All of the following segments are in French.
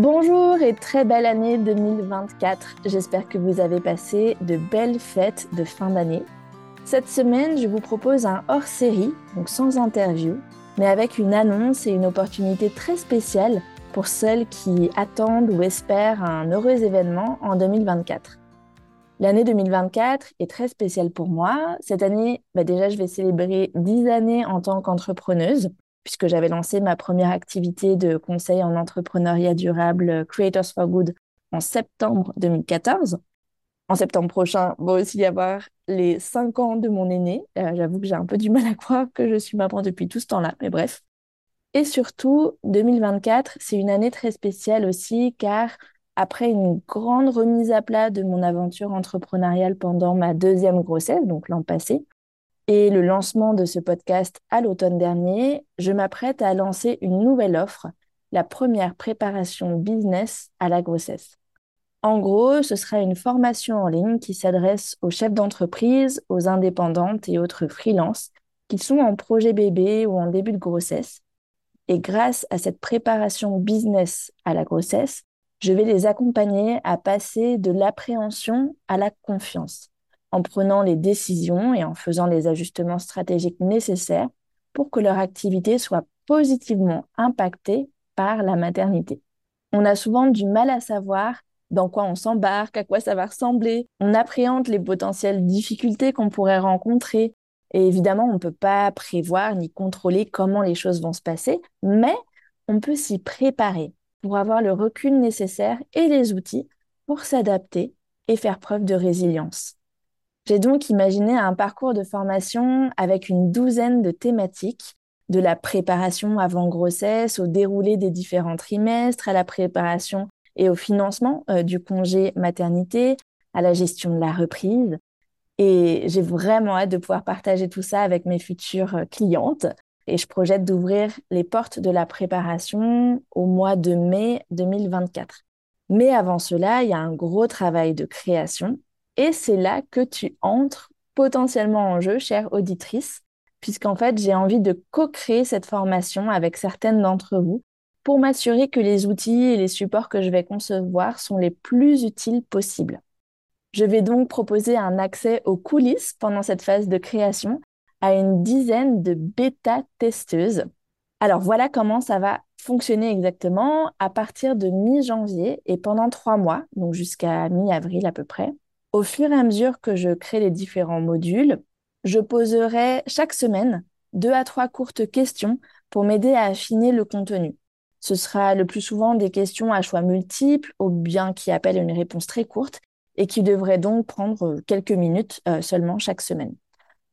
Bonjour et très belle année 2024. J'espère que vous avez passé de belles fêtes de fin d'année. Cette semaine, je vous propose un hors-série, donc sans interview, mais avec une annonce et une opportunité très spéciale pour celles qui attendent ou espèrent un heureux événement en 2024. L'année 2024 est très spéciale pour moi. Cette année, bah déjà, je vais célébrer 10 années en tant qu'entrepreneuse puisque j'avais lancé ma première activité de conseil en entrepreneuriat durable euh, Creators for Good en septembre 2014. En septembre prochain va aussi y avoir les 5 ans de mon aîné. Euh, j'avoue que j'ai un peu du mal à croire que je suis maman depuis tout ce temps-là, mais bref. Et surtout, 2024, c'est une année très spéciale aussi car après une grande remise à plat de mon aventure entrepreneuriale pendant ma deuxième grossesse, donc l'an passé, et le lancement de ce podcast à l'automne dernier, je m'apprête à lancer une nouvelle offre, la première préparation business à la grossesse. En gros, ce sera une formation en ligne qui s'adresse aux chefs d'entreprise, aux indépendantes et autres freelances qui sont en projet bébé ou en début de grossesse. Et grâce à cette préparation business à la grossesse, je vais les accompagner à passer de l'appréhension à la confiance en prenant les décisions et en faisant les ajustements stratégiques nécessaires pour que leur activité soit positivement impactée par la maternité. On a souvent du mal à savoir dans quoi on s'embarque, à quoi ça va ressembler. On appréhende les potentielles difficultés qu'on pourrait rencontrer. Et évidemment, on ne peut pas prévoir ni contrôler comment les choses vont se passer, mais on peut s'y préparer pour avoir le recul nécessaire et les outils pour s'adapter et faire preuve de résilience. J'ai donc imaginé un parcours de formation avec une douzaine de thématiques, de la préparation avant grossesse au déroulé des différents trimestres, à la préparation et au financement euh, du congé maternité, à la gestion de la reprise. Et j'ai vraiment hâte de pouvoir partager tout ça avec mes futures euh, clientes. Et je projette d'ouvrir les portes de la préparation au mois de mai 2024. Mais avant cela, il y a un gros travail de création et c'est là que tu entres potentiellement en jeu, chère auditrice, puisqu'en fait, j'ai envie de co-créer cette formation avec certaines d'entre vous pour m'assurer que les outils et les supports que je vais concevoir sont les plus utiles possibles. Je vais donc proposer un accès aux coulisses pendant cette phase de création à une dizaine de bêta-testeuses. Alors voilà comment ça va fonctionner exactement à partir de mi-janvier et pendant trois mois, donc jusqu'à mi-avril à peu près. Au fur et à mesure que je crée les différents modules, je poserai chaque semaine deux à trois courtes questions pour m'aider à affiner le contenu. Ce sera le plus souvent des questions à choix multiples ou bien qui appellent une réponse très courte et qui devraient donc prendre quelques minutes euh, seulement chaque semaine.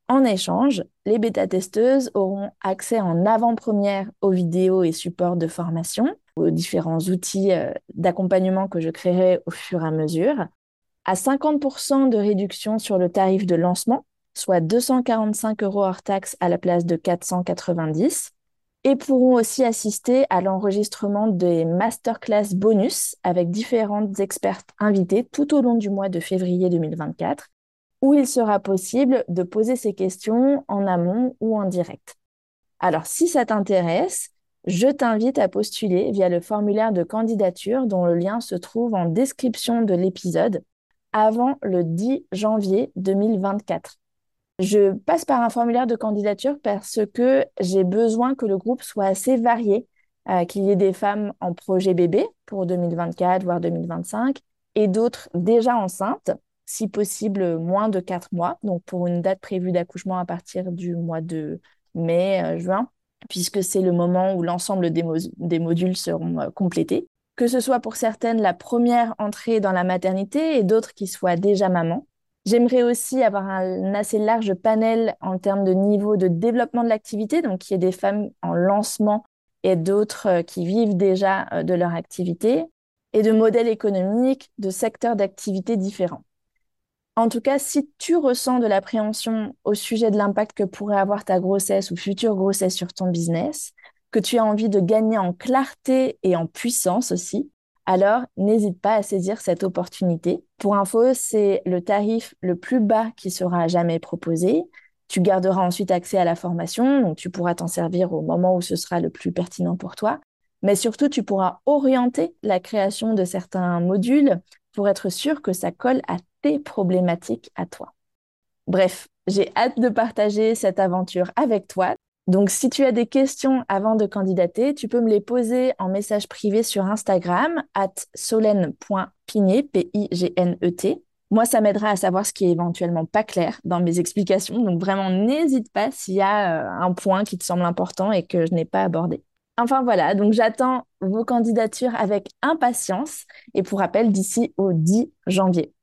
En échange, les bêta-testeuses auront accès en avant-première aux vidéos et supports de formation, aux différents outils euh, d'accompagnement que je créerai au fur et à mesure, à 50% de réduction sur le tarif de lancement, soit 245 euros hors taxe à la place de 490, et pourront aussi assister à l'enregistrement des masterclass bonus avec différentes expertes invitées tout au long du mois de février 2024, où il sera possible de poser ces questions en amont ou en direct. Alors, si ça t'intéresse, je t'invite à postuler via le formulaire de candidature dont le lien se trouve en description de l'épisode avant le 10 janvier 2024. Je passe par un formulaire de candidature parce que j'ai besoin que le groupe soit assez varié, euh, qu'il y ait des femmes en projet bébé pour 2024, voire 2025, et d'autres déjà enceintes, si possible moins de 4 mois, donc pour une date prévue d'accouchement à partir du mois de mai, euh, juin, puisque c'est le moment où l'ensemble des, modules seront euh, complétés que ce soit pour certaines la première entrée dans la maternité et d'autres qui soient déjà maman. J'aimerais aussi avoir un assez large panel en termes de niveau de développement de l'activité, donc qu'il y ait des femmes en lancement et d'autres euh, qui vivent déjà euh, de leur activité, et de modèles économiques, de secteurs d'activité différents. En tout cas, si tu ressens de l'appréhension au sujet de l'impact que pourrait avoir ta grossesse ou future grossesse sur ton business, tu as envie de gagner en clarté et en puissance aussi, alors n'hésite pas à saisir cette opportunité. Pour info, c'est le tarif le plus bas qui sera jamais proposé. Tu garderas ensuite accès à la formation, donc tu pourras t'en servir au moment où ce sera le plus pertinent pour toi. Mais surtout, tu pourras orienter la création de certains modules pour être sûr que ça colle à tes problématiques à toi. Bref, j'ai hâte de partager cette aventure avec toi. Donc, si tu as des questions avant de candidater, tu peux me les poser en message privé sur Instagram, at solène.pignet, P-I-G-N-E-T. Moi, ça m'aidera à savoir ce qui est éventuellement pas clair dans mes explications. Donc, vraiment, n'hésite pas s'il y a euh, un point qui te semble important et que je n'ai pas abordé. Enfin voilà, donc j'attends vos candidatures avec impatience et pour rappel d'ici au 10 janvier.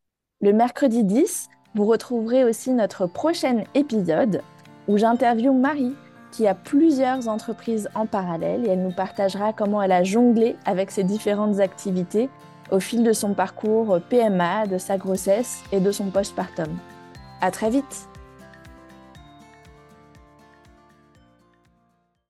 Le mercredi 10, vous retrouverez aussi notre prochain épisode où j'interviewe Marie qui a plusieurs entreprises en parallèle et elle nous partagera comment elle a jonglé avec ses différentes activités au fil de son parcours PMA, de sa grossesse et de son postpartum. À très vite!